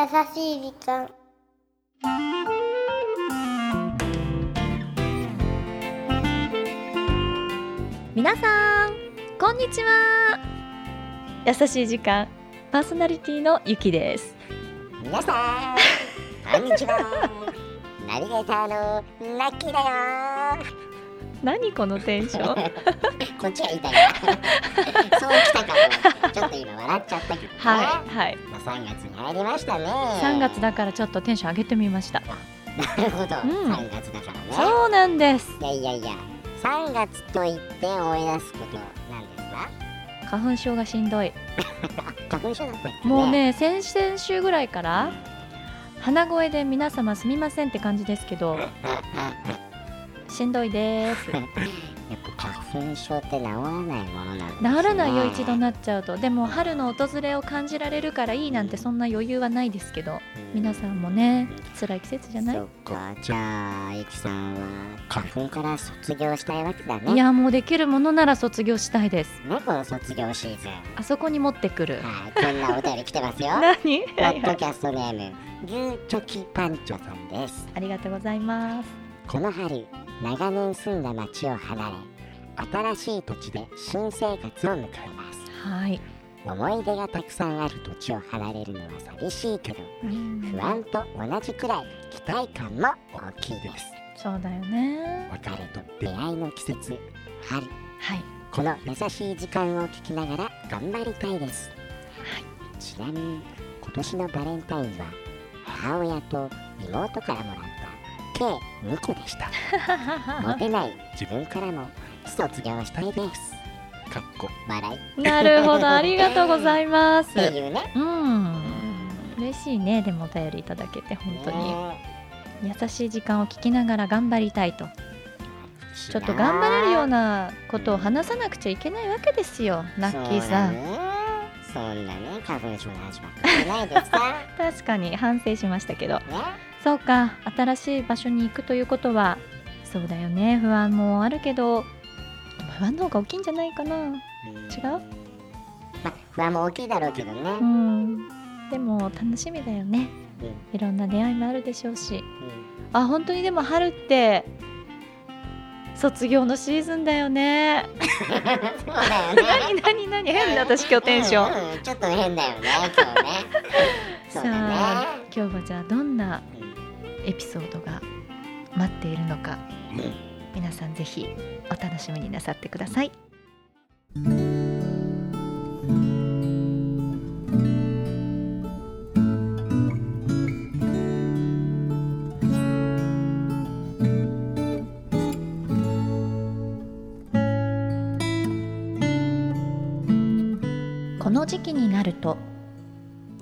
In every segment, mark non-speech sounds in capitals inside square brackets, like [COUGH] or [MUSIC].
優しい時間。皆さんこんにちは。優しい時間パーソナリティのゆきです。皆さんこんにちは。[LAUGHS] ナビゲーターのラッキーだよ何このテンション？[LAUGHS] こっちが言いたいな。[LAUGHS] そうきたかも。ちょっと今笑っちゃったけどね。はいはい。まあ、3月に入りましたね。3月だからちょっとテンション上げてみました。なるほど、うん。3月だからね。そうなんです。いやいやいや。3月と言って思い出すことなんですか？花粉症がしんどい。[LAUGHS] 花粉症だったっけもうね先々週ぐらいから鼻声で皆様すみませんって感じですけどしんどいです。[LAUGHS] やっぱ花粉症って治らないものなんですね。治らないよ一度なっちゃうとでも春の訪れを感じられるからいいなんてそんな余裕はないですけど皆さんもね辛い季節じゃない？そっか。じゃあゆきさんは花粉から卒業したいわけだね。いやもうできるものなら卒業したいです。ねこの卒業シーズン。あそこに持ってくる。はいこんなお便り来てますよ。[LAUGHS] 何？ポッドキャストネームグーチョキパンチョさんです。ありがとうございます。この春長年住んだ町を離れ新しい土地で新生活を迎えます。はい、思い出がたくさんある土地を離れるのは寂しいけどうん。不安と同じくらい期待感も大きいです。そうだよね。別れと出会いの季節春。はい。この優しい時間を聞きながら頑張りたいです、ちなみに今年のバレンタインは母親と妹からもらった計2個でした。[LAUGHS] モテない。自分からも卒業したいです。かっこ。笑い。っなるほど。ありがとうございます。ていうね。うん。嬉しいね。でもお便りいただけて本当に。ね。優しい時間を聞きながら頑張りたいと。ちょっと頑張れるようなことを話さなくちゃいけないわけですよラッキーさん、そうだね。そんなね花粉症の話ばっかりじゃないですか [LAUGHS] 確かに反省しましたけど。ねそうか新しい場所に行くということはそうだよね。不安もあるけど不安の方が大きいんじゃないかな。違う？まあ不安も大きいだろうけどね、うん。でも楽しみだよね。うん。いろんな出会いもあるでしょうし。うん。あ本当にでも春って卒業のシーズンだよね。[LAUGHS] 何何何？変だ私今日テンション、うんうんちょっと変だよね今日ね。[LAUGHS] そうさだね。あ今日はじゃあどんなうんエピソードが待っているのかうん皆さんぜひお楽しみになさってください。この時期になると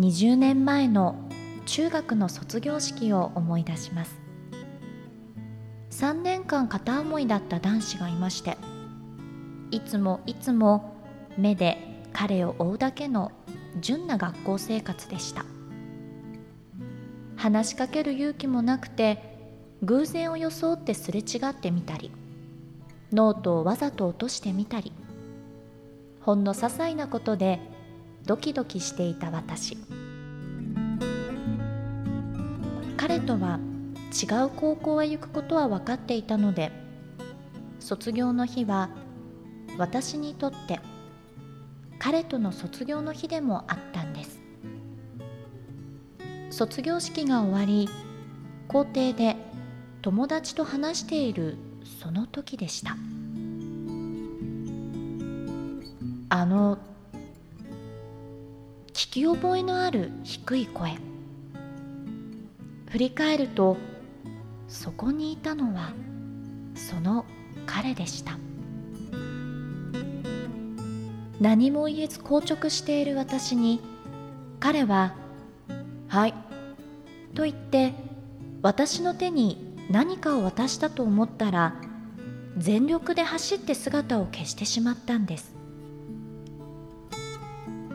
20年前の中学の卒業式を思い出します。3年間片思いだった男子がいましていつもいつも目で彼を追うだけの純な学校生活でした。話しかける勇気もなくて偶然を装ってすれ違ってみたりノートをわざと落としてみたりほんの些細なことでドキドキしていた私。彼とは違う高校へ行くことは分かっていたので卒業の日は私にとって彼との卒業の日でもあったんです。卒業式が終わり校庭で友達と話しているその時でした。あの聞き覚えのある低い声。振り返るとそこにいたのはその彼でした。何も言えず硬直している私に彼は「はい」と言って私の手に何かを渡したと思ったら全力で走って姿を消してしまったんです。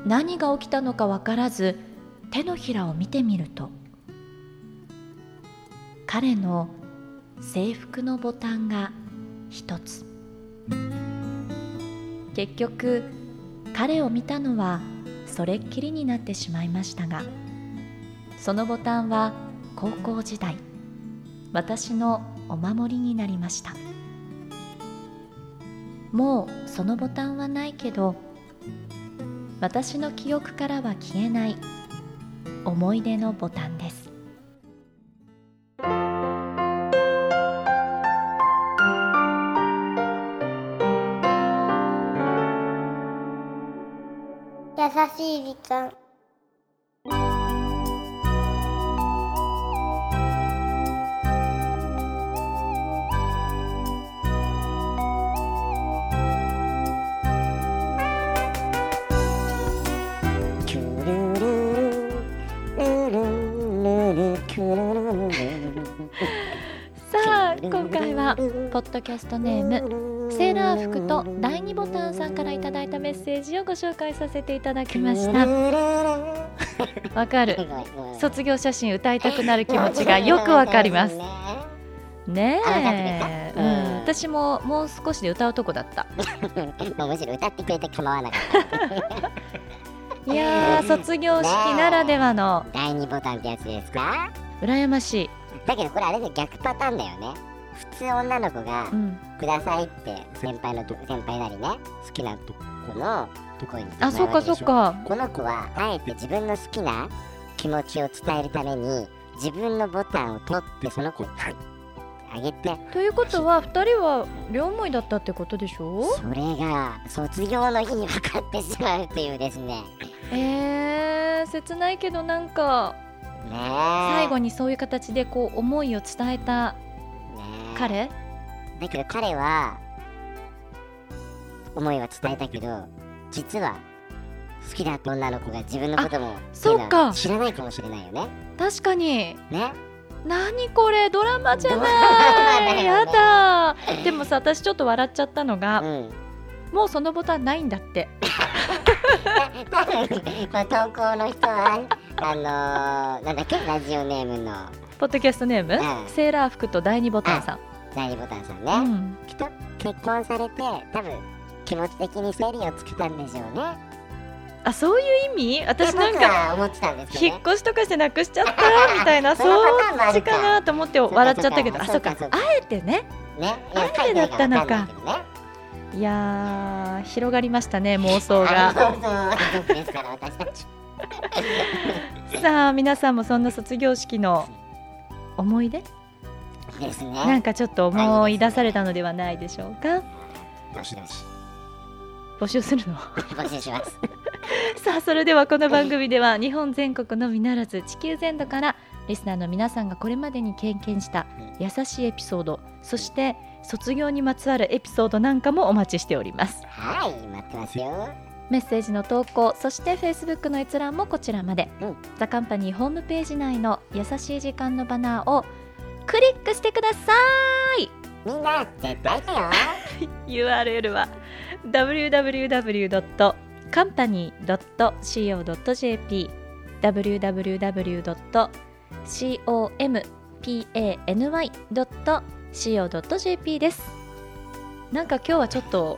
何が起きたのか分からず手のひらを見てみると彼の制服のボタンが一つ。結局彼を見たのはそれっきりになってしまいましたがそのボタンは高校時代私のお守りになりました。もうそのボタンはないけど私の記憶からは消えない思い出のボタンです。しい時間キュルルルルルルルキュルルルルルさあ今回はポッドキャストネームセーラー服と第2ボタンさんからいただいたメッセージをご紹介させていただきました。[LAUGHS] わかる。卒業写真歌いたくなる気持ちがよくわかります。ねえ、うん、私ももう少しで歌うとこだった。[LAUGHS] むしろ歌ってくれて構わなかった。[LAUGHS] いやー卒業式ならではの。第二ボタンってやつですか？羨ましい、だけどこれあれで逆パターンだよね普通女の子がうん、くださいって先輩のと先輩なりね好きな子のところにあそっかそっか。この子はあえて自分の好きな気持ちを伝えるために自分のボタンを取ってその子にあげて。ということは2人は両思いだったってことでしょ？それが卒業の日に分かってしまうっていうですね。えー、切ないけどなんかねえ。最後にそういう形でこう思いを伝えた彼？だけど彼は思いは伝えたけど実は好きだった女の子が自分のこともそうか。知らないかもしれないよね。確かに。ね？何これ？ドラマじゃない。ね。やだ。でもさ私ちょっと笑っちゃったのが、うん。もうそのボタンないんだって。[LAUGHS] 多分この投稿の人はあのー、なんだっけ？ラジオネームのポッドキャストネーム、うん。セーラー服と第2ボタンさん、第二ボタンさんね、うん、きっと結婚されて多分気持ち的に整理をつけたんでしょうね。あそういう意味？私なんか引っ越しとかしてなくしちゃったみたいな [LAUGHS] そっちるか。かなと思って笑っちゃったけど。あそうかあえてね。ね。いあえてだったのか。書いやー広がりましたね妄想が。[LAUGHS] さあ皆さんもそんな卒業式の思い出？ですね。なんかちょっと思い出されたのではないでしょうか？どしどし募集するの？募集します。[LAUGHS] さあそれではこの番組では日本全国のみならず地球全土からリスナーの皆さんがこれまでに経験した優しいエピソードそして卒業にまつわるエピソードなんかもお待ちしております。はい待ってますよメッセージの投稿そして Facebook の閲覧もこちらまで、うん。ザ・カンパニーホームページ内の優しい時間のバナーをクリックしてください。みんな絶対だよ。[LAUGHS] URL は www.company.co.jp www.company.co.jp です。なんか今日はちょっと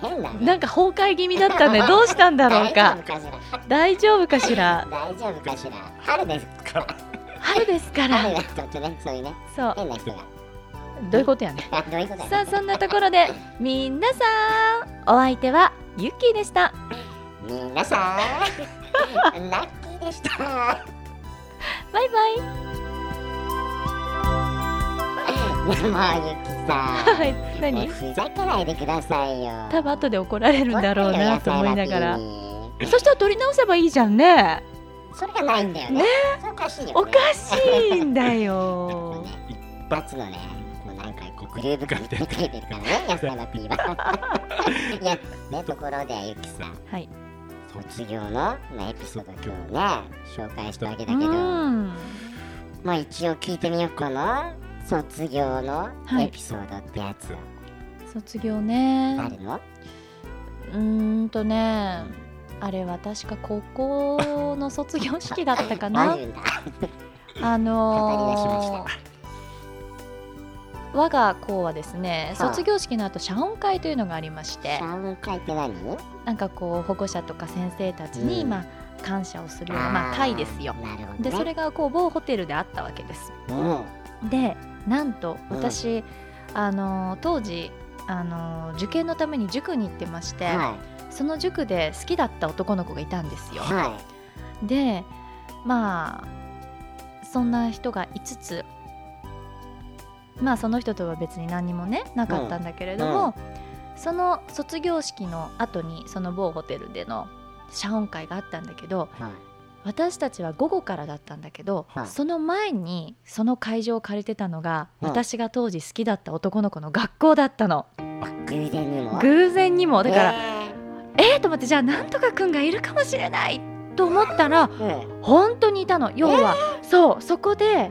変だねなんか崩壊気味だったねどうしたんだろうか。大丈夫かしら？大丈夫かしら？春ですから。春ですから。春がちょっとねそういうね。そう。変な人が。どういうことやね [LAUGHS] さあそんなところで皆さんお相手はユッキーでした。皆さんラッキーでした。バイバイもうゆきさんはい。もう何ふざけないでくださいよ。多分後で怒られるんだろうなと思いながら。そしたら取り直せばいいじゃんね。それがないんだよね。ね？おかしいよね。おかしいんだよ。一発のねこうなんかこうグルーヴ感出てるからね野菜ラッピーは。[LAUGHS] いやねところでゆきさん。はい。卒業の、まあ、エピソード今日ね紹介したわけだうけど。ん。まあ一応聞いてみようかな卒業のはい。エピソードってやつ卒業ね。あるの、うーんとねあれは確か高校の卒業式だったか [LAUGHS] あなるんだ。あのー我が校はですねはあ。卒業式の後謝恩会というのがありまして。謝恩会って何？なんかこう保護者とか先生たちに、うん。まあ、感謝をするようなまあ会ですよ。なるほど、ね、でそれがこう某ホテルであったわけです。うん。でなんとうん。私、あのー当時あのー受験のために塾に行ってまして、はその塾で好きだった男の子がいたんですよ。でまあそんな人が5つ。まあその人とは別に何にもねなかったんだけれども、その卒業式の後にその某ホテルでの謝恩会があったんだけど私たちは午後からだったんだけど、はい。その前にその会場を借りてたのが、うん私が当時好きだった男の子の学校だったの。あ偶然にも。偶然にも。だから、ええー、と思ってじゃあなんとかくんがいるかもしれないと思ったらーうん本当にいたの。要は、そうそこで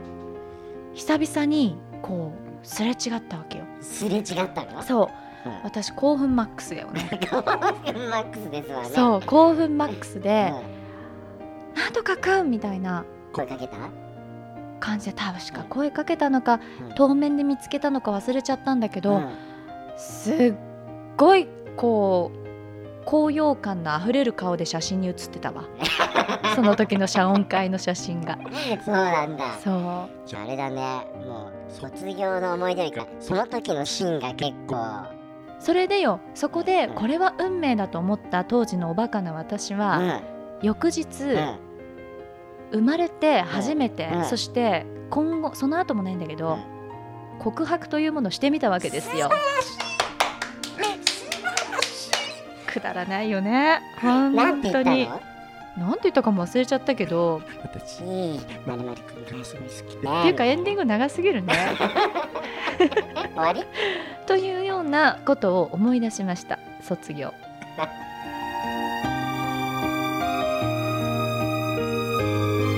久々にこうすれ違ったわけよ。すれ違ったの？そう。うん。私興奮マックスだよね。[LAUGHS] マックスですわね。そう興奮マックスでうん「なんとかくん」みたいな。声かけた？感じで多分しか声かけたのかうん。当面で見つけたのか忘れちゃったんだけど、うん。すっごいこう高揚感のあふれる顔で写真に写ってたわ。[LAUGHS] その時の謝恩会の写真が。そうなんだ。そう。じゃああれだね。もう卒業の思い出よりかその時のシーンが結構。それでよそこでうん。これは運命だと思った当時のおバカな私うは、ん翌日、うん。生まれて初めて、うん。そして今後その後もないんだけど、告白というものをしてみたわけですよ。くだらないよね。なん本当に。て言ったの？なんて言ったかも忘れちゃったけど。私まるまるくんがすごい好きで。っていうかエンディング長すぎるね。[LAUGHS] 終わり？というようなことを思い出しました。卒業 [LAUGHS]